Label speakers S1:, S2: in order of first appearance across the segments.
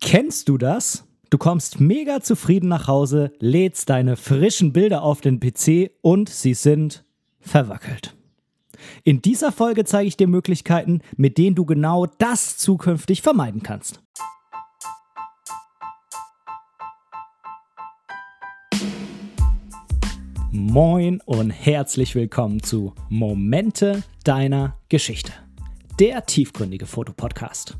S1: Kennst du das? Du kommst mega zufrieden nach Hause, lädst deine frischen Bilder auf den PC und sie sind verwackelt. In dieser Folge zeige ich dir Möglichkeiten, mit denen du genau das zukünftig vermeiden kannst. Moin und herzlich willkommen zu Momente deiner Geschichte, der tiefgründige Fotopodcast.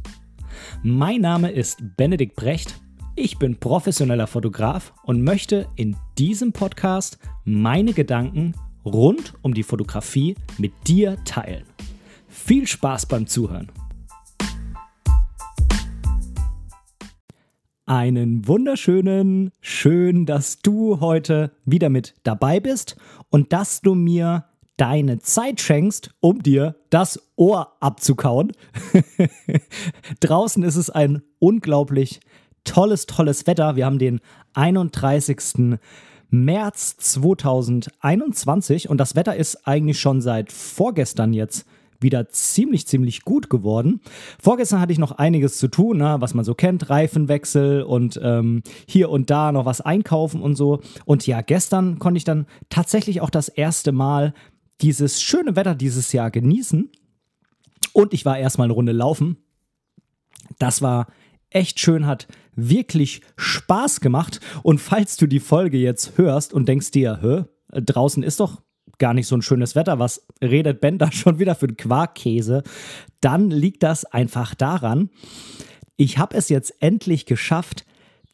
S1: Mein Name ist Benedikt Brecht. Ich bin professioneller Fotograf und möchte in diesem Podcast meine Gedanken rund um die Fotografie mit dir teilen. Viel Spaß beim Zuhören. Einen wunderschönen, schön, dass du heute wieder mit dabei bist und dass du mir deine Zeit schenkst, um dir das Ohr abzukauen. Draußen ist es ein unglaublich tolles, tolles Wetter. Wir haben den 31. März 2021 und das Wetter ist eigentlich schon seit vorgestern jetzt wieder ziemlich, ziemlich gut geworden. Vorgestern hatte ich noch einiges zu tun, ne, was man so kennt, Reifenwechsel und ähm, hier und da noch was einkaufen und so. Und ja, gestern konnte ich dann tatsächlich auch das erste Mal dieses schöne Wetter dieses Jahr genießen. Und ich war erstmal eine Runde laufen. Das war echt schön, hat wirklich Spaß gemacht. Und falls du die Folge jetzt hörst und denkst dir, hä, draußen ist doch gar nicht so ein schönes Wetter, was redet Ben da schon wieder für einen Quarkkäse, dann liegt das einfach daran, ich habe es jetzt endlich geschafft,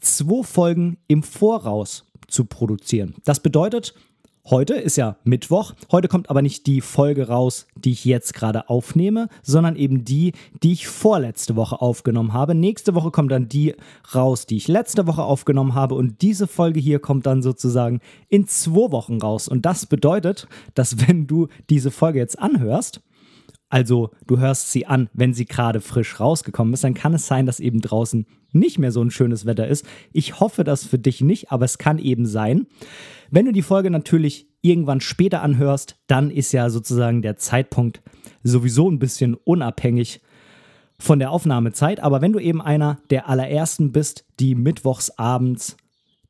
S1: zwei Folgen im Voraus zu produzieren. Das bedeutet, Heute ist ja Mittwoch. Heute kommt aber nicht die Folge raus, die ich jetzt gerade aufnehme, sondern eben die, die ich vorletzte Woche aufgenommen habe. Nächste Woche kommt dann die raus, die ich letzte Woche aufgenommen habe. Und diese Folge hier kommt dann sozusagen in zwei Wochen raus. Und das bedeutet, dass wenn du diese Folge jetzt anhörst, also du hörst sie an, wenn sie gerade frisch rausgekommen ist, dann kann es sein, dass eben draußen nicht mehr so ein schönes Wetter ist. Ich hoffe das für dich nicht, aber es kann eben sein. Wenn du die Folge natürlich irgendwann später anhörst, dann ist ja sozusagen der Zeitpunkt sowieso ein bisschen unabhängig von der Aufnahmezeit. Aber wenn du eben einer der allerersten bist, die mittwochs abends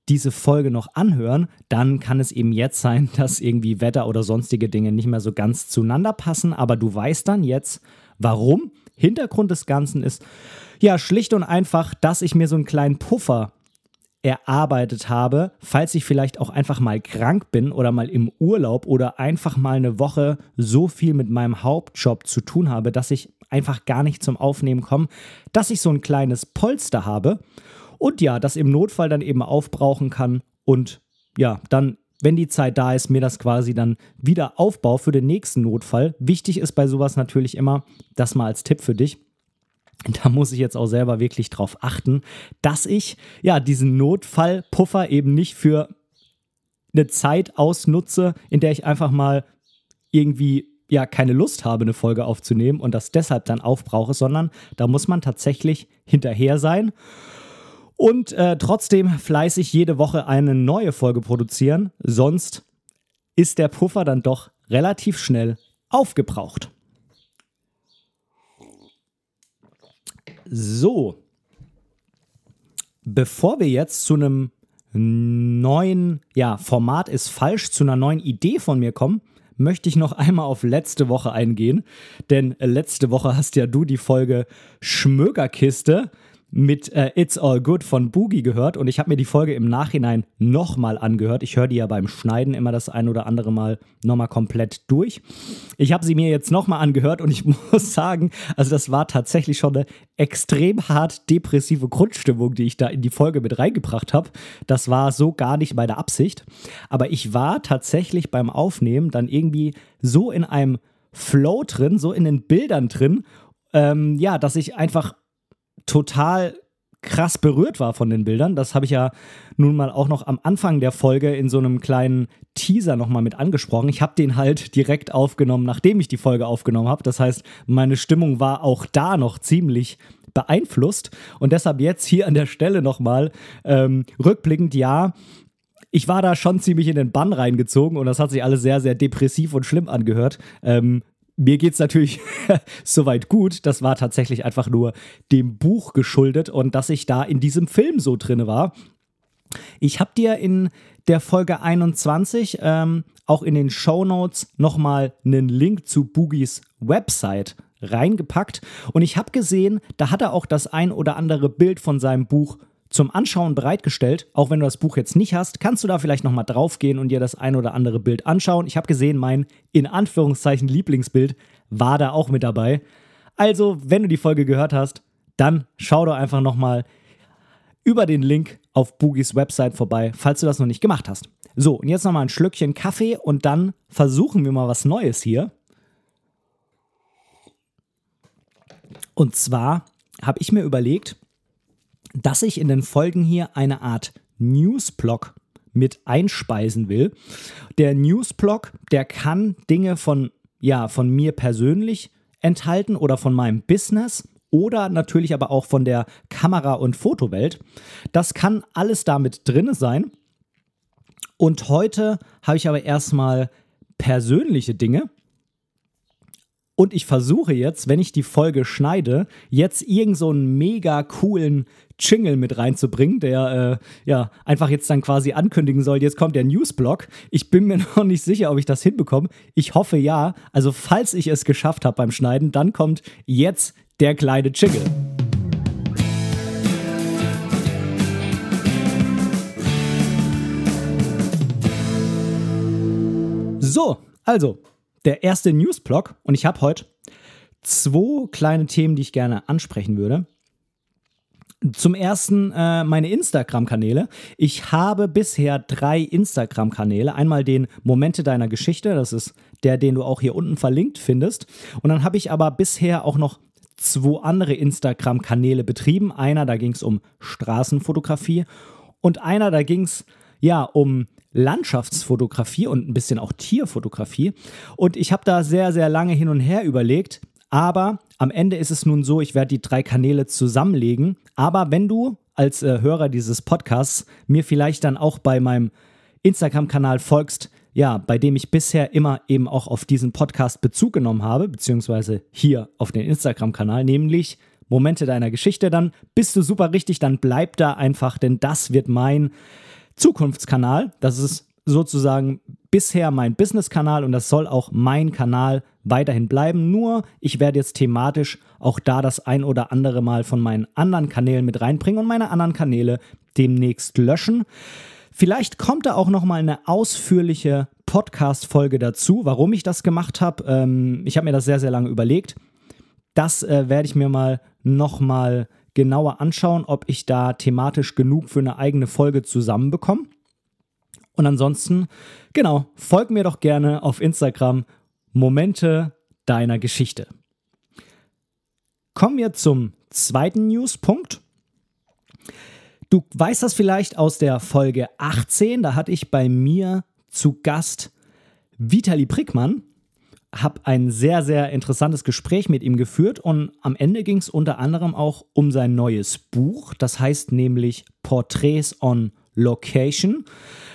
S1: diese Folge noch anhören, dann kann es eben jetzt sein, dass irgendwie Wetter oder sonstige Dinge nicht mehr so ganz zueinander passen. Aber du weißt dann jetzt, warum. Hintergrund des Ganzen ist ja schlicht und einfach, dass ich mir so einen kleinen Puffer erarbeitet habe, falls ich vielleicht auch einfach mal krank bin oder mal im Urlaub oder einfach mal eine Woche so viel mit meinem Hauptjob zu tun habe, dass ich einfach gar nicht zum Aufnehmen komme, dass ich so ein kleines Polster habe und ja, das im Notfall dann eben aufbrauchen kann und ja, dann wenn die Zeit da ist, mir das quasi dann wieder aufbau für den nächsten Notfall. Wichtig ist bei sowas natürlich immer, das mal als Tipp für dich, da muss ich jetzt auch selber wirklich drauf achten, dass ich ja diesen Notfallpuffer eben nicht für eine Zeit ausnutze, in der ich einfach mal irgendwie ja keine Lust habe, eine Folge aufzunehmen und das deshalb dann aufbrauche, sondern da muss man tatsächlich hinterher sein und äh, trotzdem fleißig jede Woche eine neue Folge produzieren, sonst ist der Puffer dann doch relativ schnell aufgebraucht. So, bevor wir jetzt zu einem neuen, ja, Format ist falsch, zu einer neuen Idee von mir kommen, möchte ich noch einmal auf letzte Woche eingehen. Denn letzte Woche hast ja du die Folge Schmögerkiste mit äh, It's All Good von Boogie gehört und ich habe mir die Folge im Nachhinein nochmal angehört. Ich höre die ja beim Schneiden immer das ein oder andere Mal nochmal komplett durch. Ich habe sie mir jetzt nochmal angehört und ich muss sagen, also das war tatsächlich schon eine extrem hart depressive Grundstimmung, die ich da in die Folge mit reingebracht habe. Das war so gar nicht meine Absicht. Aber ich war tatsächlich beim Aufnehmen dann irgendwie so in einem Flow drin, so in den Bildern drin, ähm, ja, dass ich einfach total krass berührt war von den Bildern. Das habe ich ja nun mal auch noch am Anfang der Folge in so einem kleinen Teaser nochmal mit angesprochen. Ich habe den halt direkt aufgenommen, nachdem ich die Folge aufgenommen habe. Das heißt, meine Stimmung war auch da noch ziemlich beeinflusst. Und deshalb jetzt hier an der Stelle nochmal ähm, rückblickend, ja, ich war da schon ziemlich in den Bann reingezogen und das hat sich alles sehr, sehr depressiv und schlimm angehört. Ähm, mir geht es natürlich soweit gut. Das war tatsächlich einfach nur dem Buch geschuldet und dass ich da in diesem Film so drin war. Ich habe dir in der Folge 21 ähm, auch in den Show Notes nochmal einen Link zu Boogies Website reingepackt und ich habe gesehen, da hat er auch das ein oder andere Bild von seinem Buch zum Anschauen bereitgestellt. Auch wenn du das Buch jetzt nicht hast, kannst du da vielleicht nochmal draufgehen und dir das ein oder andere Bild anschauen. Ich habe gesehen, mein in Anführungszeichen Lieblingsbild war da auch mit dabei. Also, wenn du die Folge gehört hast, dann schau doch einfach nochmal über den Link auf Boogies Website vorbei, falls du das noch nicht gemacht hast. So, und jetzt nochmal ein Schlückchen Kaffee und dann versuchen wir mal was Neues hier. Und zwar habe ich mir überlegt, dass ich in den Folgen hier eine Art Newsblog mit einspeisen will. Der Newsblog, der kann Dinge von, ja, von mir persönlich enthalten oder von meinem Business oder natürlich aber auch von der Kamera- und Fotowelt. Das kann alles damit drin sein. Und heute habe ich aber erstmal persönliche Dinge, und ich versuche jetzt, wenn ich die Folge schneide, jetzt irgend so einen mega coolen Jingle mit reinzubringen, der äh, ja einfach jetzt dann quasi ankündigen soll, jetzt kommt der Newsblock. Ich bin mir noch nicht sicher, ob ich das hinbekomme. Ich hoffe ja. Also falls ich es geschafft habe beim Schneiden, dann kommt jetzt der kleine Jingle. So, also der erste Newsblog und ich habe heute zwei kleine Themen, die ich gerne ansprechen würde. Zum ersten äh, meine Instagram-Kanäle. Ich habe bisher drei Instagram-Kanäle. Einmal den Momente deiner Geschichte, das ist der, den du auch hier unten verlinkt findest. Und dann habe ich aber bisher auch noch zwei andere Instagram-Kanäle betrieben. Einer, da ging es um Straßenfotografie und einer, da ging es ja um Landschaftsfotografie und ein bisschen auch Tierfotografie. Und ich habe da sehr, sehr lange hin und her überlegt. Aber am Ende ist es nun so, ich werde die drei Kanäle zusammenlegen. Aber wenn du als äh, Hörer dieses Podcasts mir vielleicht dann auch bei meinem Instagram-Kanal folgst, ja, bei dem ich bisher immer eben auch auf diesen Podcast Bezug genommen habe, beziehungsweise hier auf den Instagram-Kanal, nämlich Momente deiner Geschichte, dann bist du super richtig, dann bleib da einfach, denn das wird mein Zukunftskanal. Das ist sozusagen bisher mein Business-Kanal und das soll auch mein Kanal weiterhin bleiben. Nur ich werde jetzt thematisch auch da das ein oder andere Mal von meinen anderen Kanälen mit reinbringen und meine anderen Kanäle demnächst löschen. Vielleicht kommt da auch noch mal eine ausführliche Podcast-Folge dazu, warum ich das gemacht habe. Ähm, ich habe mir das sehr, sehr lange überlegt. Das äh, werde ich mir mal noch mal genauer anschauen, ob ich da thematisch genug für eine eigene Folge zusammenbekomme. Und ansonsten, genau, folg mir doch gerne auf Instagram Momente deiner Geschichte. Kommen wir zum zweiten Newspunkt. Du weißt das vielleicht aus der Folge 18, da hatte ich bei mir zu Gast Vitali Prickmann habe ein sehr, sehr interessantes Gespräch mit ihm geführt und am Ende ging es unter anderem auch um sein neues Buch. Das heißt nämlich Portraits on Location.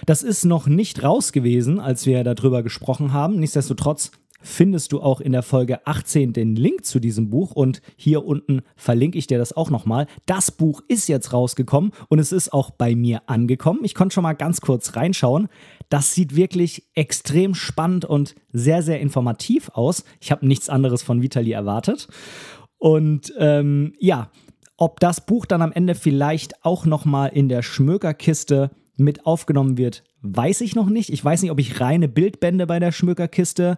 S1: Das ist noch nicht raus gewesen, als wir darüber gesprochen haben. Nichtsdestotrotz findest du auch in der Folge 18 den Link zu diesem Buch und hier unten verlinke ich dir das auch nochmal. Das Buch ist jetzt rausgekommen und es ist auch bei mir angekommen. Ich konnte schon mal ganz kurz reinschauen. Das sieht wirklich extrem spannend und sehr, sehr informativ aus. Ich habe nichts anderes von Vitali erwartet. Und ähm, ja, ob das Buch dann am Ende vielleicht auch nochmal in der Schmökerkiste mit aufgenommen wird, weiß ich noch nicht. Ich weiß nicht, ob ich reine Bildbände bei der Schmökerkiste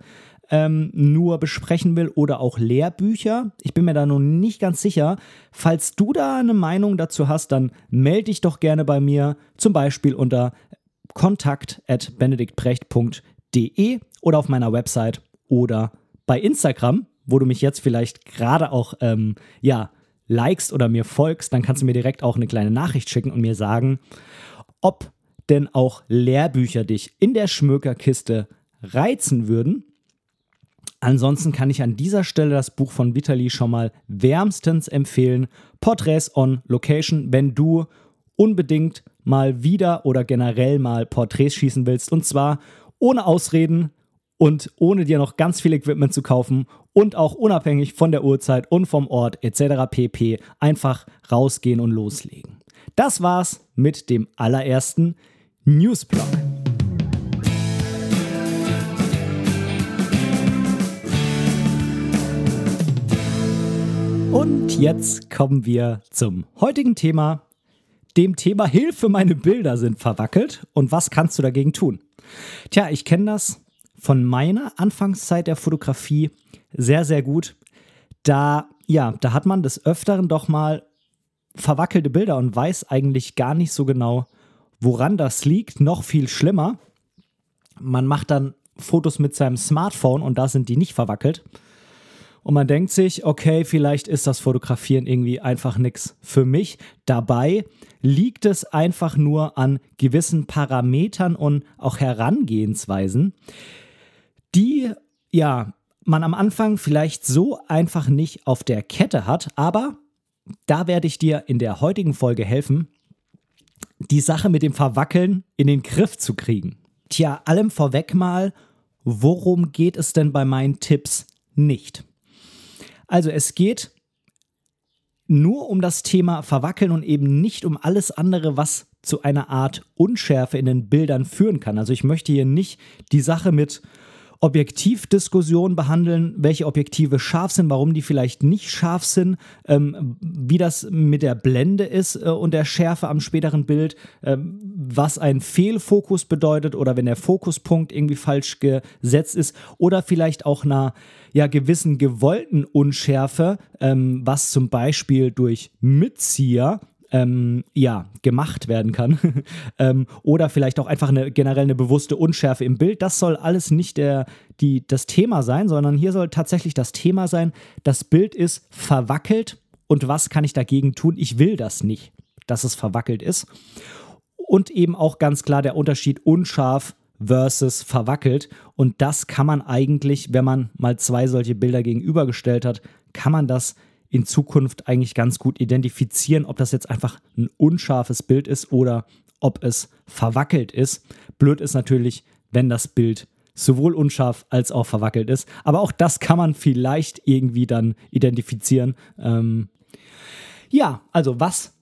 S1: ähm, nur besprechen will oder auch Lehrbücher. Ich bin mir da noch nicht ganz sicher. Falls du da eine Meinung dazu hast, dann melde dich doch gerne bei mir, zum Beispiel unter kontakt.benediktbrecht.de oder auf meiner Website oder bei Instagram, wo du mich jetzt vielleicht gerade auch ähm, ja, likest oder mir folgst, dann kannst du mir direkt auch eine kleine Nachricht schicken und mir sagen, ob denn auch Lehrbücher dich in der Schmökerkiste reizen würden. Ansonsten kann ich an dieser Stelle das Buch von Vitali schon mal wärmstens empfehlen. Portraits on Location, wenn du unbedingt mal wieder oder generell mal Porträts schießen willst. Und zwar ohne Ausreden, und ohne dir noch ganz viel Equipment zu kaufen und auch unabhängig von der Uhrzeit und vom Ort etc. pp. einfach rausgehen und loslegen. Das war's mit dem allerersten Newsblog. Und jetzt kommen wir zum heutigen Thema, dem Thema Hilfe, meine Bilder sind verwackelt und was kannst du dagegen tun? Tja, ich kenne das von meiner Anfangszeit der Fotografie sehr, sehr gut. Da, ja, da hat man des Öfteren doch mal verwackelte Bilder und weiß eigentlich gar nicht so genau, woran das liegt. Noch viel schlimmer, man macht dann Fotos mit seinem Smartphone und da sind die nicht verwackelt. Und man denkt sich, okay, vielleicht ist das Fotografieren irgendwie einfach nichts für mich. Dabei liegt es einfach nur an gewissen Parametern und auch Herangehensweisen, die ja man am Anfang vielleicht so einfach nicht auf der Kette hat, aber da werde ich dir in der heutigen Folge helfen, die Sache mit dem Verwackeln in den Griff zu kriegen. Tja, allem vorweg mal, worum geht es denn bei meinen Tipps nicht? Also es geht nur um das Thema Verwackeln und eben nicht um alles andere, was zu einer Art Unschärfe in den Bildern führen kann. Also ich möchte hier nicht die Sache mit Objektivdiskussion behandeln, welche Objektive scharf sind, warum die vielleicht nicht scharf sind, ähm, wie das mit der Blende ist äh, und der Schärfe am späteren Bild, äh, was ein Fehlfokus bedeutet oder wenn der Fokuspunkt irgendwie falsch gesetzt ist oder vielleicht auch einer ja, gewissen gewollten Unschärfe, ähm, was zum Beispiel durch Mitzieher ähm, ja, gemacht werden kann. ähm, oder vielleicht auch einfach eine generell eine bewusste Unschärfe im Bild. Das soll alles nicht der, die, das Thema sein, sondern hier soll tatsächlich das Thema sein, das Bild ist verwackelt und was kann ich dagegen tun? Ich will das nicht, dass es verwackelt ist. Und eben auch ganz klar der Unterschied unscharf versus verwackelt. Und das kann man eigentlich, wenn man mal zwei solche Bilder gegenübergestellt hat, kann man das in Zukunft eigentlich ganz gut identifizieren, ob das jetzt einfach ein unscharfes Bild ist oder ob es verwackelt ist. Blöd ist natürlich, wenn das Bild sowohl unscharf als auch verwackelt ist. Aber auch das kann man vielleicht irgendwie dann identifizieren. Ähm ja, also was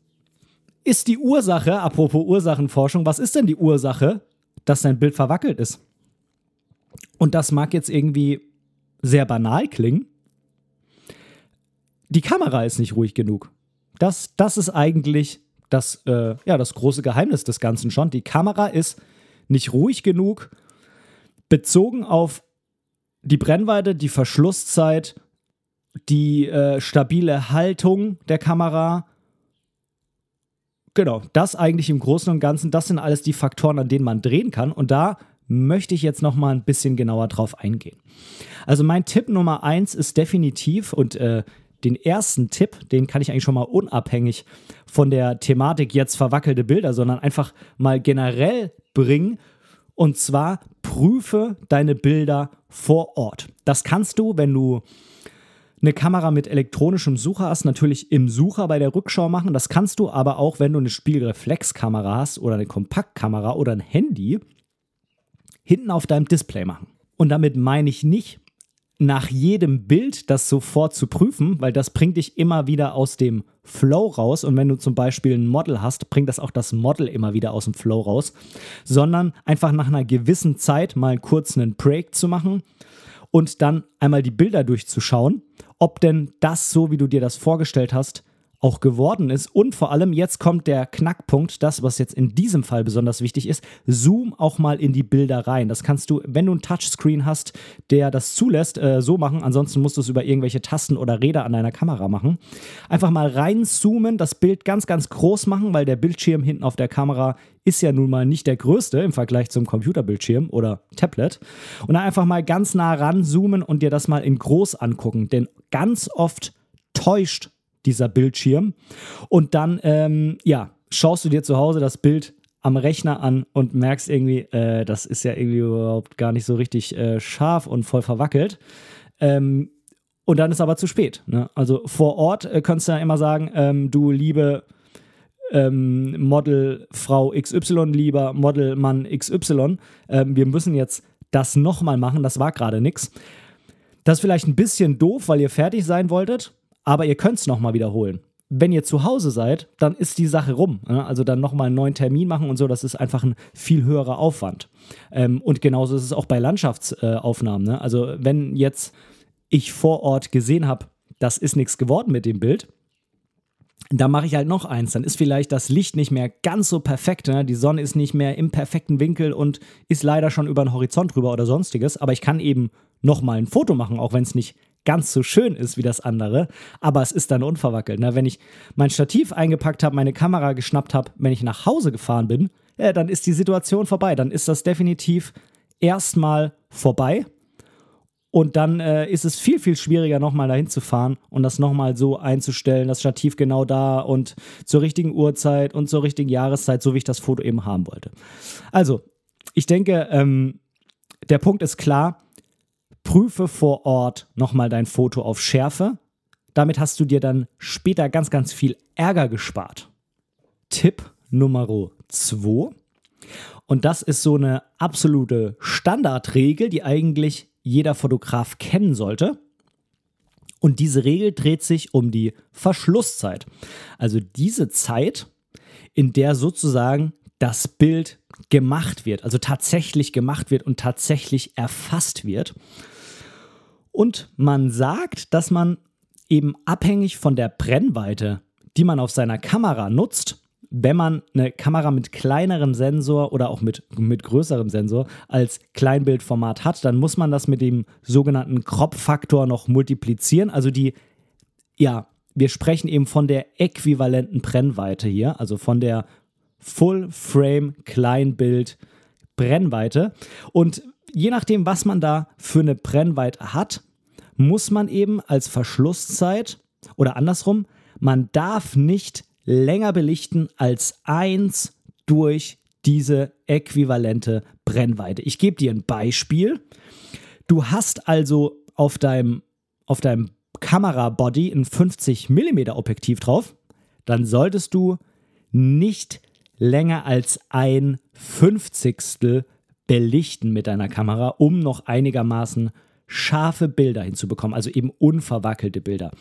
S1: ist die Ursache, apropos Ursachenforschung, was ist denn die Ursache, dass dein Bild verwackelt ist? Und das mag jetzt irgendwie sehr banal klingen, die Kamera ist nicht ruhig genug. Das, das ist eigentlich das, äh, ja, das große Geheimnis des Ganzen schon. Die Kamera ist nicht ruhig genug, bezogen auf die Brennweite, die Verschlusszeit, die äh, stabile Haltung der Kamera. Genau, das eigentlich im Großen und Ganzen, das sind alles die Faktoren, an denen man drehen kann. Und da möchte ich jetzt noch mal ein bisschen genauer drauf eingehen. Also mein Tipp Nummer eins ist definitiv, und äh, den ersten Tipp, den kann ich eigentlich schon mal unabhängig von der Thematik jetzt verwackelte Bilder, sondern einfach mal generell bringen. Und zwar prüfe deine Bilder vor Ort. Das kannst du, wenn du eine Kamera mit elektronischem Sucher hast, natürlich im Sucher bei der Rückschau machen. Das kannst du aber auch, wenn du eine Spiegelreflexkamera hast oder eine Kompaktkamera oder ein Handy, hinten auf deinem Display machen. Und damit meine ich nicht, nach jedem Bild das sofort zu prüfen, weil das bringt dich immer wieder aus dem Flow raus. Und wenn du zum Beispiel ein Model hast, bringt das auch das Model immer wieder aus dem Flow raus, sondern einfach nach einer gewissen Zeit mal kurz einen Break zu machen und dann einmal die Bilder durchzuschauen, ob denn das so, wie du dir das vorgestellt hast, auch geworden ist. Und vor allem, jetzt kommt der Knackpunkt, das, was jetzt in diesem Fall besonders wichtig ist, zoom auch mal in die Bilder rein. Das kannst du, wenn du ein Touchscreen hast, der das zulässt, äh, so machen. Ansonsten musst du es über irgendwelche Tasten oder Räder an deiner Kamera machen. Einfach mal reinzoomen, das Bild ganz, ganz groß machen, weil der Bildschirm hinten auf der Kamera ist ja nun mal nicht der größte im Vergleich zum Computerbildschirm oder Tablet. Und dann einfach mal ganz nah ranzoomen und dir das mal in groß angucken. Denn ganz oft täuscht dieser Bildschirm. Und dann, ähm, ja, schaust du dir zu Hause das Bild am Rechner an und merkst irgendwie, äh, das ist ja irgendwie überhaupt gar nicht so richtig äh, scharf und voll verwackelt. Ähm, und dann ist aber zu spät. Ne? Also vor Ort äh, kannst du ja immer sagen, ähm, du liebe ähm, Model Frau XY, lieber Model Mann XY, ähm, wir müssen jetzt das nochmal machen, das war gerade nichts. Das ist vielleicht ein bisschen doof, weil ihr fertig sein wolltet, aber ihr könnt es nochmal wiederholen. Wenn ihr zu Hause seid, dann ist die Sache rum. Ne? Also dann nochmal einen neuen Termin machen und so, das ist einfach ein viel höherer Aufwand. Ähm, und genauso ist es auch bei Landschaftsaufnahmen. Ne? Also wenn jetzt ich vor Ort gesehen habe, das ist nichts geworden mit dem Bild, da mache ich halt noch eins. Dann ist vielleicht das Licht nicht mehr ganz so perfekt. Ne? Die Sonne ist nicht mehr im perfekten Winkel und ist leider schon über den Horizont drüber oder sonstiges. Aber ich kann eben nochmal ein Foto machen, auch wenn es nicht ganz so schön ist wie das andere. Aber es ist dann unverwackelt. Ne? Wenn ich mein Stativ eingepackt habe, meine Kamera geschnappt habe, wenn ich nach Hause gefahren bin, ja, dann ist die Situation vorbei. Dann ist das definitiv erstmal vorbei. Und dann äh, ist es viel, viel schwieriger, nochmal dahin zu fahren und das nochmal so einzustellen, das Stativ genau da und zur richtigen Uhrzeit und zur richtigen Jahreszeit, so wie ich das Foto eben haben wollte. Also, ich denke, ähm, der Punkt ist klar, prüfe vor Ort nochmal dein Foto auf Schärfe. Damit hast du dir dann später ganz, ganz viel Ärger gespart. Tipp Nummer 2. Und das ist so eine absolute Standardregel, die eigentlich jeder Fotograf kennen sollte. Und diese Regel dreht sich um die Verschlusszeit. Also diese Zeit, in der sozusagen das Bild gemacht wird, also tatsächlich gemacht wird und tatsächlich erfasst wird. Und man sagt, dass man eben abhängig von der Brennweite, die man auf seiner Kamera nutzt, wenn man eine Kamera mit kleinerem Sensor oder auch mit, mit größerem Sensor als Kleinbildformat hat, dann muss man das mit dem sogenannten Crop-Faktor noch multiplizieren. Also die, ja, wir sprechen eben von der äquivalenten Brennweite hier, also von der Full-Frame Kleinbild Brennweite. Und je nachdem, was man da für eine Brennweite hat, muss man eben als Verschlusszeit oder andersrum, man darf nicht länger belichten als 1 durch diese äquivalente Brennweite. Ich gebe dir ein Beispiel. Du hast also auf deinem, auf deinem Kamerabody ein 50 mm Objektiv drauf, dann solltest du nicht länger als ein Fünfzigstel belichten mit deiner Kamera, um noch einigermaßen scharfe Bilder hinzubekommen, also eben unverwackelte Bilder.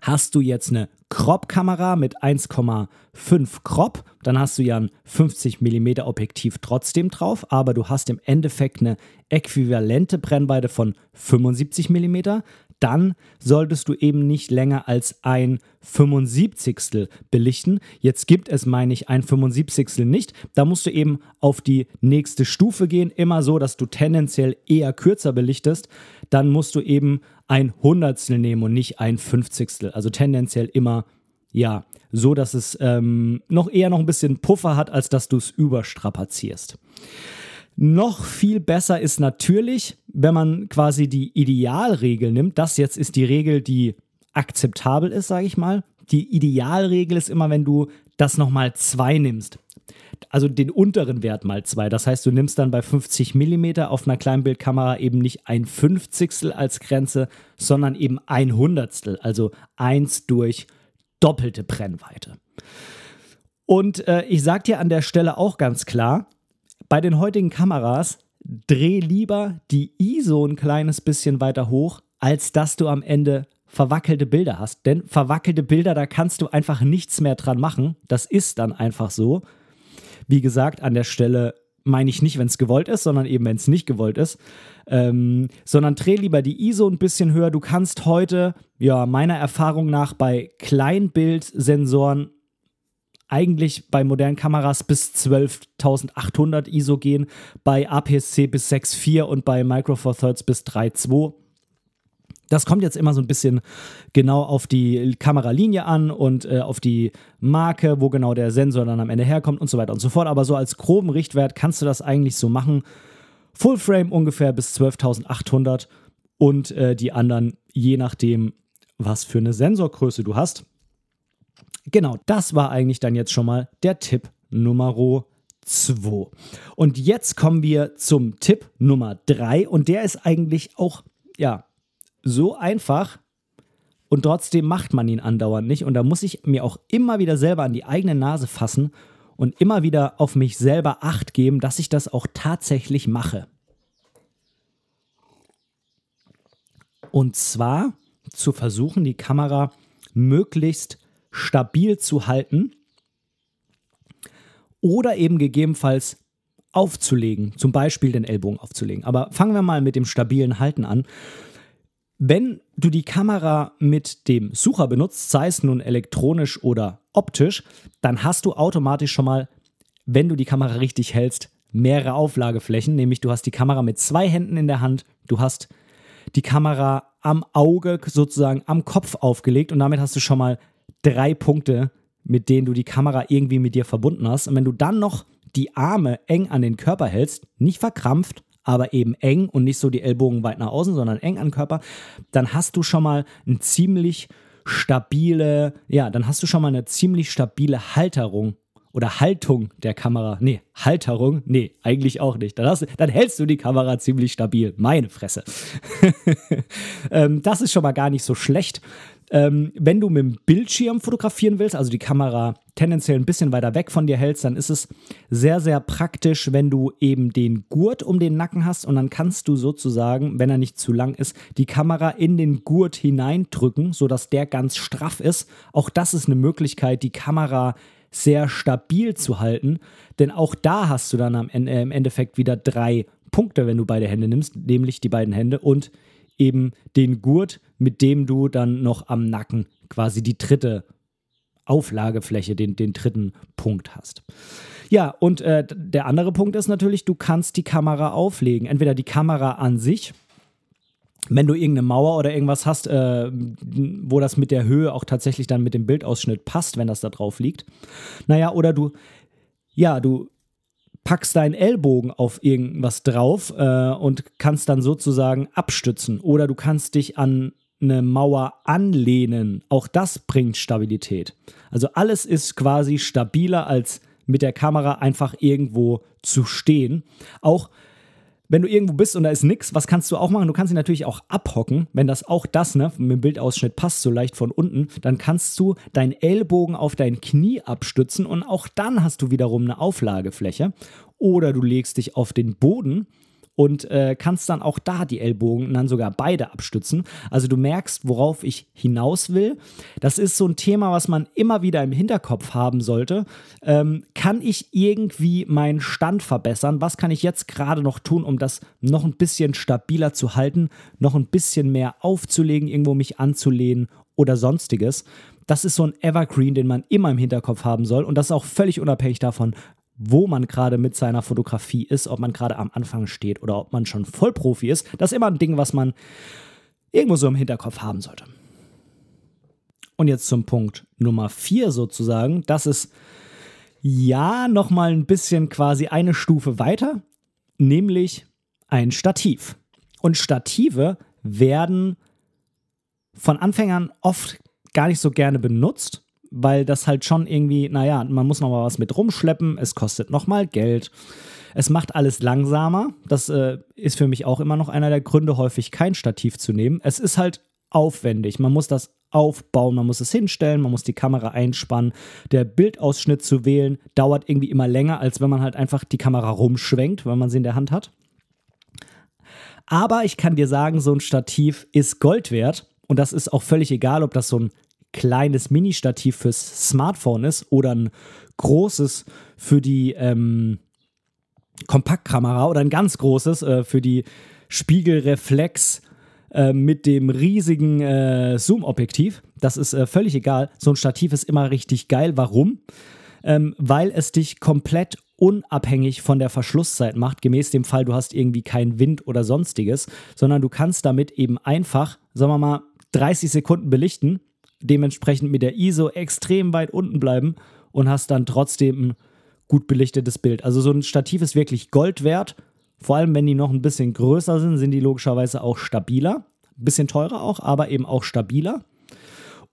S1: Hast du jetzt eine Crop-Kamera mit 1,5 Crop, dann hast du ja ein 50 mm Objektiv trotzdem drauf, aber du hast im Endeffekt eine äquivalente Brennweite von 75 mm dann solltest du eben nicht länger als ein 75. belichten. Jetzt gibt es, meine ich, ein 75. nicht. Da musst du eben auf die nächste Stufe gehen, immer so, dass du tendenziell eher kürzer belichtest. Dann musst du eben ein Hundertstel nehmen und nicht ein Fünfzigstel. Also tendenziell immer, ja, so, dass es ähm, noch eher noch ein bisschen Puffer hat, als dass du es überstrapazierst. Noch viel besser ist natürlich, wenn man quasi die Idealregel nimmt. Das jetzt ist die Regel, die akzeptabel ist, sage ich mal. Die Idealregel ist immer, wenn du das nochmal zwei nimmst. Also den unteren Wert mal zwei. Das heißt, du nimmst dann bei 50 mm auf einer Kleinbildkamera eben nicht ein Fünfzigstel als Grenze, sondern eben ein Hundertstel. Also eins durch doppelte Brennweite. Und äh, ich sage dir an der Stelle auch ganz klar, bei den heutigen Kameras dreh lieber die ISO ein kleines bisschen weiter hoch, als dass du am Ende verwackelte Bilder hast. Denn verwackelte Bilder, da kannst du einfach nichts mehr dran machen. Das ist dann einfach so. Wie gesagt, an der Stelle meine ich nicht, wenn es gewollt ist, sondern eben, wenn es nicht gewollt ist. Ähm, sondern dreh lieber die ISO ein bisschen höher. Du kannst heute, ja, meiner Erfahrung nach, bei Kleinbildsensoren eigentlich bei modernen Kameras bis 12.800 ISO gehen, bei APS-C bis 6.4 und bei Micro Four Thirds bis 3.2. Das kommt jetzt immer so ein bisschen genau auf die Kameralinie an und äh, auf die Marke, wo genau der Sensor dann am Ende herkommt und so weiter und so fort. Aber so als groben Richtwert kannst du das eigentlich so machen. Full Frame ungefähr bis 12.800 und äh, die anderen je nachdem, was für eine Sensorgröße du hast. Genau, das war eigentlich dann jetzt schon mal der Tipp Nummer 2. Und jetzt kommen wir zum Tipp Nummer 3 und der ist eigentlich auch, ja, so einfach, und trotzdem macht man ihn andauernd nicht. Und da muss ich mir auch immer wieder selber an die eigene Nase fassen und immer wieder auf mich selber acht geben, dass ich das auch tatsächlich mache. Und zwar zu versuchen, die Kamera möglichst stabil zu halten oder eben gegebenenfalls aufzulegen, zum Beispiel den Ellbogen aufzulegen. Aber fangen wir mal mit dem stabilen Halten an. Wenn du die Kamera mit dem Sucher benutzt, sei es nun elektronisch oder optisch, dann hast du automatisch schon mal, wenn du die Kamera richtig hältst, mehrere Auflageflächen. Nämlich du hast die Kamera mit zwei Händen in der Hand, du hast die Kamera am Auge sozusagen am Kopf aufgelegt und damit hast du schon mal drei Punkte, mit denen du die Kamera irgendwie mit dir verbunden hast. Und wenn du dann noch die Arme eng an den Körper hältst, nicht verkrampft, aber eben eng und nicht so die Ellbogen weit nach außen, sondern eng an den Körper, dann hast du schon mal eine ziemlich stabile, ja, dann hast du schon mal eine ziemlich stabile Halterung oder Haltung der Kamera. Nee, Halterung? Nee, eigentlich auch nicht. Dann, hast, dann hältst du die Kamera ziemlich stabil. Meine Fresse. ähm, das ist schon mal gar nicht so schlecht. Ähm, wenn du mit dem Bildschirm fotografieren willst, also die Kamera tendenziell ein bisschen weiter weg von dir hältst, dann ist es sehr, sehr praktisch, wenn du eben den Gurt um den Nacken hast und dann kannst du sozusagen, wenn er nicht zu lang ist, die Kamera in den Gurt hineindrücken, sodass der ganz straff ist. Auch das ist eine Möglichkeit, die Kamera sehr stabil zu halten, denn auch da hast du dann am äh, im Endeffekt wieder drei Punkte, wenn du beide Hände nimmst, nämlich die beiden Hände und eben den Gurt, mit dem du dann noch am Nacken quasi die dritte Auflagefläche, den, den dritten Punkt hast. Ja, und äh, der andere Punkt ist natürlich, du kannst die Kamera auflegen. Entweder die Kamera an sich, wenn du irgendeine Mauer oder irgendwas hast, äh, wo das mit der Höhe auch tatsächlich dann mit dem Bildausschnitt passt, wenn das da drauf liegt. Naja, oder du, ja, du packst deinen Ellbogen auf irgendwas drauf äh, und kannst dann sozusagen abstützen. Oder du kannst dich an eine Mauer anlehnen. Auch das bringt Stabilität. Also alles ist quasi stabiler als mit der Kamera einfach irgendwo zu stehen. Auch wenn du irgendwo bist und da ist nichts, was kannst du auch machen? Du kannst ihn natürlich auch abhocken, wenn das auch das, ne, mit dem Bildausschnitt passt so leicht von unten, dann kannst du deinen Ellbogen auf dein Knie abstützen und auch dann hast du wiederum eine Auflagefläche. Oder du legst dich auf den Boden und äh, kannst dann auch da die Ellbogen dann sogar beide abstützen. Also du merkst, worauf ich hinaus will. Das ist so ein Thema, was man immer wieder im Hinterkopf haben sollte. Ähm, kann ich irgendwie meinen Stand verbessern? Was kann ich jetzt gerade noch tun, um das noch ein bisschen stabiler zu halten, noch ein bisschen mehr aufzulegen, irgendwo mich anzulehnen oder sonstiges? Das ist so ein Evergreen, den man immer im Hinterkopf haben soll. Und das ist auch völlig unabhängig davon, wo man gerade mit seiner Fotografie ist, ob man gerade am Anfang steht oder ob man schon Vollprofi ist. Das ist immer ein Ding, was man irgendwo so im Hinterkopf haben sollte. Und jetzt zum Punkt Nummer 4 sozusagen. Das ist ja nochmal ein bisschen quasi eine Stufe weiter, nämlich ein Stativ. Und Stative werden von Anfängern oft gar nicht so gerne benutzt, weil das halt schon irgendwie, naja, man muss noch mal was mit rumschleppen, es kostet noch mal Geld. Es macht alles langsamer. Das äh, ist für mich auch immer noch einer der Gründe, häufig kein Stativ zu nehmen. Es ist halt aufwendig. Man muss das aufbauen, man muss es hinstellen, man muss die Kamera einspannen. Der Bildausschnitt zu wählen dauert irgendwie immer länger, als wenn man halt einfach die Kamera rumschwenkt, weil man sie in der Hand hat. Aber ich kann dir sagen, so ein Stativ ist Gold wert. Und das ist auch völlig egal, ob das so ein kleines Mini-Stativ fürs Smartphone ist oder ein großes für die ähm, Kompaktkamera oder ein ganz großes äh, für die Spiegelreflex äh, mit dem riesigen äh, Zoom-Objektiv. Das ist äh, völlig egal. So ein Stativ ist immer richtig geil. Warum? Ähm, weil es dich komplett unabhängig von der Verschlusszeit macht, gemäß dem Fall, du hast irgendwie keinen Wind oder sonstiges, sondern du kannst damit eben einfach, sagen wir mal, 30 Sekunden belichten dementsprechend mit der ISO extrem weit unten bleiben und hast dann trotzdem ein gut belichtetes Bild. Also so ein Stativ ist wirklich Gold wert. Vor allem, wenn die noch ein bisschen größer sind, sind die logischerweise auch stabiler. Ein bisschen teurer auch, aber eben auch stabiler.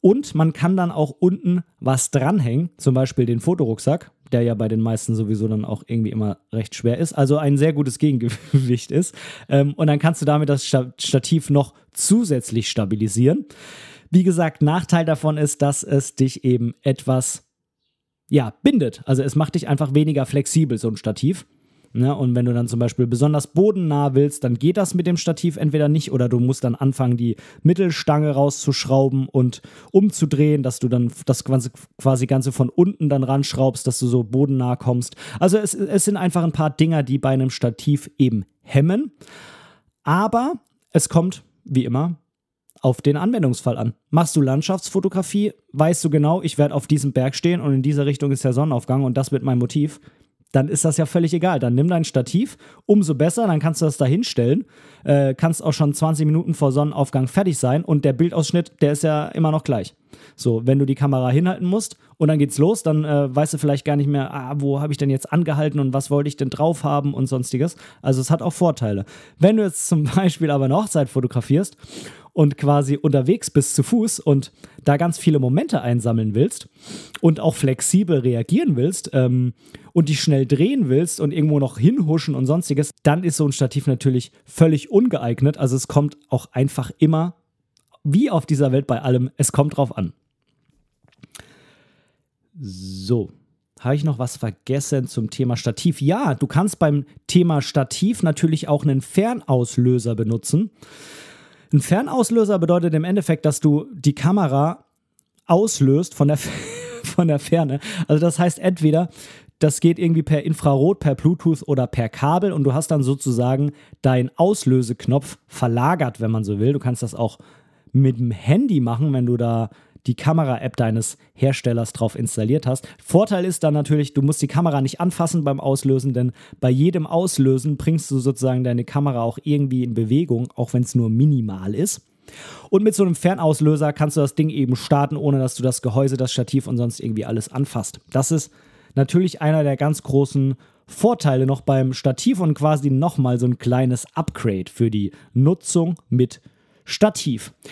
S1: Und man kann dann auch unten was dranhängen, zum Beispiel den Fotorucksack, der ja bei den meisten sowieso dann auch irgendwie immer recht schwer ist, also ein sehr gutes Gegengewicht ist. Ähm, und dann kannst du damit das Stativ noch zusätzlich stabilisieren. Wie gesagt, Nachteil davon ist, dass es dich eben etwas, ja, bindet. Also es macht dich einfach weniger flexibel, so ein Stativ. Ne? Und wenn du dann zum Beispiel besonders bodennah willst, dann geht das mit dem Stativ entweder nicht oder du musst dann anfangen, die Mittelstange rauszuschrauben und umzudrehen, dass du dann das quasi Ganze von unten dann ranschraubst, dass du so bodennah kommst. Also es, es sind einfach ein paar Dinger, die bei einem Stativ eben hemmen. Aber es kommt, wie immer, auf den Anwendungsfall an. Machst du Landschaftsfotografie, weißt du genau, ich werde auf diesem Berg stehen und in dieser Richtung ist der Sonnenaufgang und das wird mein Motiv dann ist das ja völlig egal. Dann nimm dein Stativ, umso besser, dann kannst du das da hinstellen. Äh, kannst auch schon 20 Minuten vor Sonnenaufgang fertig sein und der Bildausschnitt, der ist ja immer noch gleich. So, wenn du die Kamera hinhalten musst und dann geht's los, dann äh, weißt du vielleicht gar nicht mehr, ah, wo habe ich denn jetzt angehalten und was wollte ich denn drauf haben und sonstiges. Also es hat auch Vorteile. Wenn du jetzt zum Beispiel aber eine Hochzeit fotografierst und quasi unterwegs bist zu Fuß und da ganz viele Momente einsammeln willst und auch flexibel reagieren willst ähm, und dich schnell drehen willst und irgendwo noch hinhuschen und sonstiges, dann ist so ein Stativ natürlich völlig ungeeignet. Also es kommt auch einfach immer, wie auf dieser Welt bei allem, es kommt drauf an. So, habe ich noch was vergessen zum Thema Stativ? Ja, du kannst beim Thema Stativ natürlich auch einen Fernauslöser benutzen. Ein Fernauslöser bedeutet im Endeffekt, dass du die Kamera auslöst von der, von der Ferne. Also das heißt entweder, das geht irgendwie per Infrarot, per Bluetooth oder per Kabel und du hast dann sozusagen deinen Auslöseknopf verlagert, wenn man so will. Du kannst das auch mit dem Handy machen, wenn du da die Kamera-App deines Herstellers drauf installiert hast. Vorteil ist dann natürlich, du musst die Kamera nicht anfassen beim Auslösen, denn bei jedem Auslösen bringst du sozusagen deine Kamera auch irgendwie in Bewegung, auch wenn es nur minimal ist. Und mit so einem Fernauslöser kannst du das Ding eben starten, ohne dass du das Gehäuse, das Stativ und sonst irgendwie alles anfasst. Das ist natürlich einer der ganz großen Vorteile noch beim Stativ und quasi nochmal so ein kleines Upgrade für die Nutzung mit Stativ.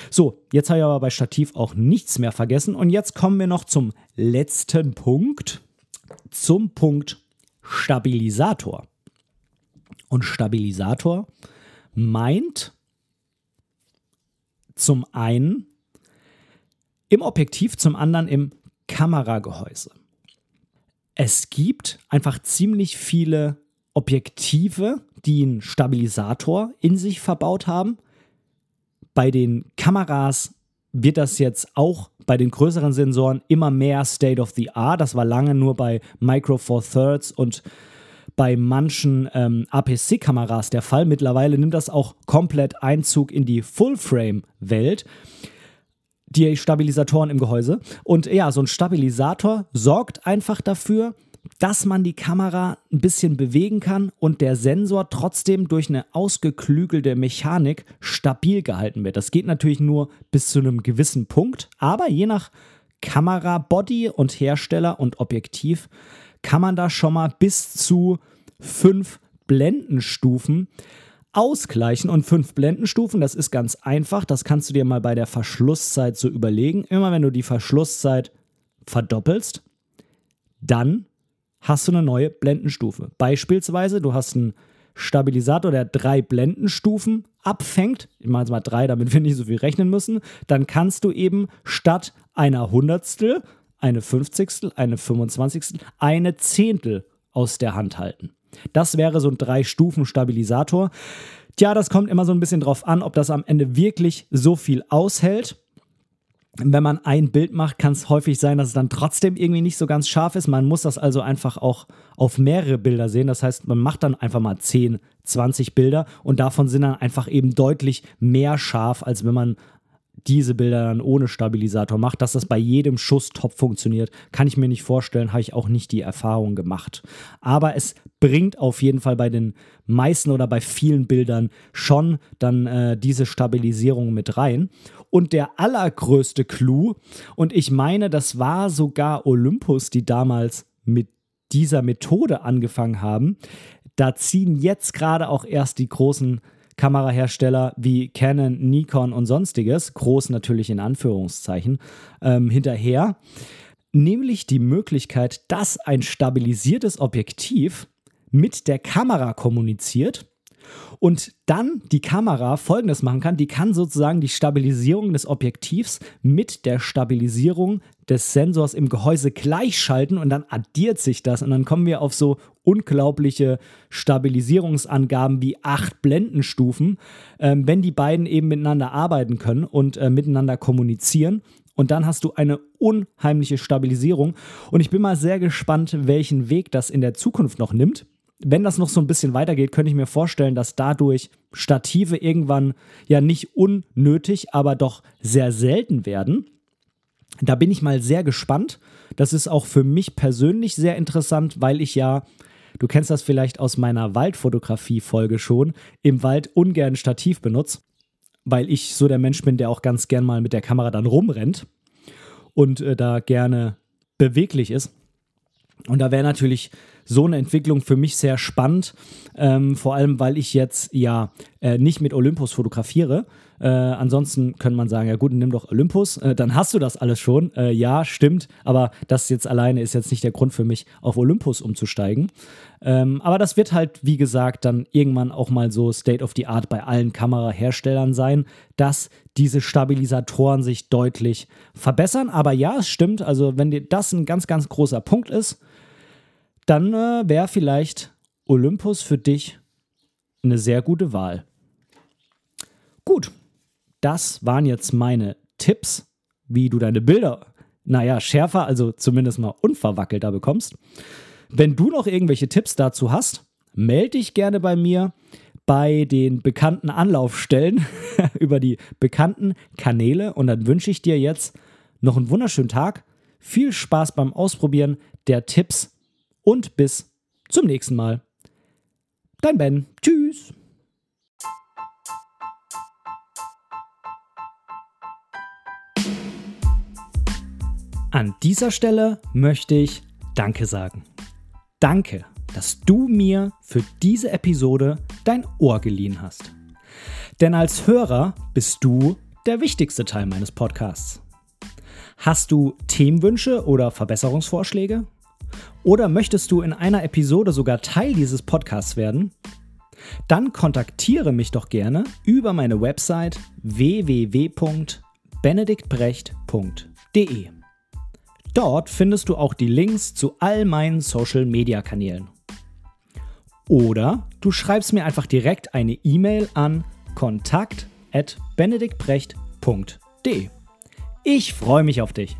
S1: So, jetzt habe ich aber bei Stativ auch nichts mehr vergessen. Und jetzt kommen wir noch zum letzten Punkt. Zum Punkt Stabilisator. Und Stabilisator meint zum einen im Objektiv, zum anderen im Kameragehäuse. Es gibt einfach ziemlich viele Objektive, die einen Stabilisator in sich verbaut haben bei den Kameras wird das jetzt auch bei den größeren Sensoren immer mehr State of the Art. Das war lange nur bei Micro Four Thirds und bei manchen ähm, APC-Kameras der Fall. Mittlerweile nimmt das auch komplett Einzug in die Full-Frame-Welt. Die Stabilisatoren im Gehäuse. Und ja, so ein Stabilisator sorgt einfach dafür, dass man die Kamera ein bisschen bewegen kann und der Sensor trotzdem durch eine ausgeklügelte Mechanik stabil gehalten wird. Das geht natürlich nur bis zu einem gewissen Punkt, aber je nach Kamera, Body und Hersteller und Objektiv kann man da schon mal bis zu fünf Blendenstufen ausgleichen. Und fünf Blendenstufen, das ist ganz einfach. Das kannst du dir mal bei der Verschlusszeit so überlegen. Immer wenn du die Verschlusszeit verdoppelst, dann hast du eine neue Blendenstufe. Beispielsweise, du hast einen Stabilisator, der drei Blendenstufen abfängt. Ich mache jetzt mal drei, damit wir nicht so viel rechnen müssen. Dann kannst du eben statt einer Hundertstel, eine Fünfzigstel, eine Fünfundzwanzigstel, eine Zehntel aus der Hand halten. Das wäre so ein Drei-Stufen-Stabilisator. Tja, das kommt immer so ein bisschen drauf an, ob das am Ende wirklich so viel aushält wenn man ein Bild macht, kann es häufig sein, dass es dann trotzdem irgendwie nicht so ganz scharf ist. Man muss das also einfach auch auf mehrere Bilder sehen. Das heißt, man macht dann einfach mal 10, 20 Bilder und davon sind dann einfach eben deutlich mehr scharf, als wenn man diese Bilder dann ohne Stabilisator macht, dass das bei jedem Schuss top funktioniert, kann ich mir nicht vorstellen, habe ich auch nicht die Erfahrung gemacht. Aber es bringt auf jeden Fall bei den meisten oder bei vielen Bildern schon dann äh, diese Stabilisierung mit rein. Und der allergrößte Clou, und ich meine, das war sogar Olympus, die damals mit dieser Methode angefangen haben, da ziehen jetzt gerade auch erst die großen Kamerahersteller wie Canon, Nikon und sonstiges, groß natürlich in Anführungszeichen, ähm, hinterher. Nämlich die Möglichkeit, dass ein stabilisiertes Objektiv mit der Kamera kommuniziert Und dann die Kamera folgendes machen kann, die kann sozusagen die Stabilisierung des Objektivs mit der Stabilisierung des Sensors im Gehäuse gleichschalten und dann addiert sich das und dann kommen wir auf so unglaubliche Stabilisierungsangaben wie acht Blendenstufen, äh, wenn die beiden eben miteinander arbeiten können und äh, miteinander kommunizieren. Und dann hast du eine unheimliche Stabilisierung. Und ich bin mal sehr gespannt, welchen Weg das in der Zukunft noch nimmt wenn das noch so ein bisschen weitergeht, könnte ich mir vorstellen, dass dadurch Stative irgendwann ja nicht unnötig, aber doch sehr selten werden. Da bin ich mal sehr gespannt. Das ist auch für mich persönlich sehr interessant, weil ich ja, du kennst das vielleicht aus meiner Waldfotografie-Folge schon, im Wald ungern Stativ benutze, weil ich so der Mensch bin, der auch ganz gern mal mit der Kamera dann rumrennt und äh, da gerne beweglich ist. Und da wäre natürlich so eine Entwicklung für mich sehr spannend, ähm, vor allem weil ich jetzt ja äh, nicht mit Olympus fotografiere. Äh, ansonsten könnte man sagen, ja gut, nimm doch Olympus, äh, dann hast du das alles schon. Äh, ja, stimmt, aber das jetzt alleine ist jetzt nicht der Grund für mich, auf Olympus umzusteigen. Ähm, aber das wird halt, wie gesagt, dann irgendwann auch mal so State of the Art bei allen Kameraherstellern sein, dass diese Stabilisatoren sich deutlich verbessern. Aber ja, es stimmt, also wenn dir das ein ganz, ganz großer Punkt ist, dann äh, wäre vielleicht Olympus für dich eine sehr gute Wahl. Gut, das waren jetzt meine Tipps, wie du deine Bilder, naja, schärfer, also zumindest mal unverwackelter bekommst. Wenn du noch irgendwelche Tipps dazu hast, melde dich gerne bei mir bei den bekannten Anlaufstellen über die bekannten Kanäle und dann wünsche ich dir jetzt noch einen wunderschönen Tag, viel Spaß beim Ausprobieren der Tipps und bis zum nächsten Mal. Dein Ben. Tschüss. An dieser Stelle möchte ich Danke sagen. Danke, dass du mir für diese Episode dein Ohr geliehen hast. Denn als Hörer bist du der wichtigste Teil meines Podcasts. Hast du Themenwünsche oder Verbesserungsvorschläge? Oder möchtest du in einer Episode sogar Teil dieses Podcasts werden? Dann kontaktiere mich doch gerne über meine Website www.benediktbrecht.de. Dort findest du auch die Links zu all meinen Social-Media-Kanälen. Oder du schreibst mir einfach direkt eine E-Mail an kontakt@benediktbrecht.de. Ich freue mich auf dich.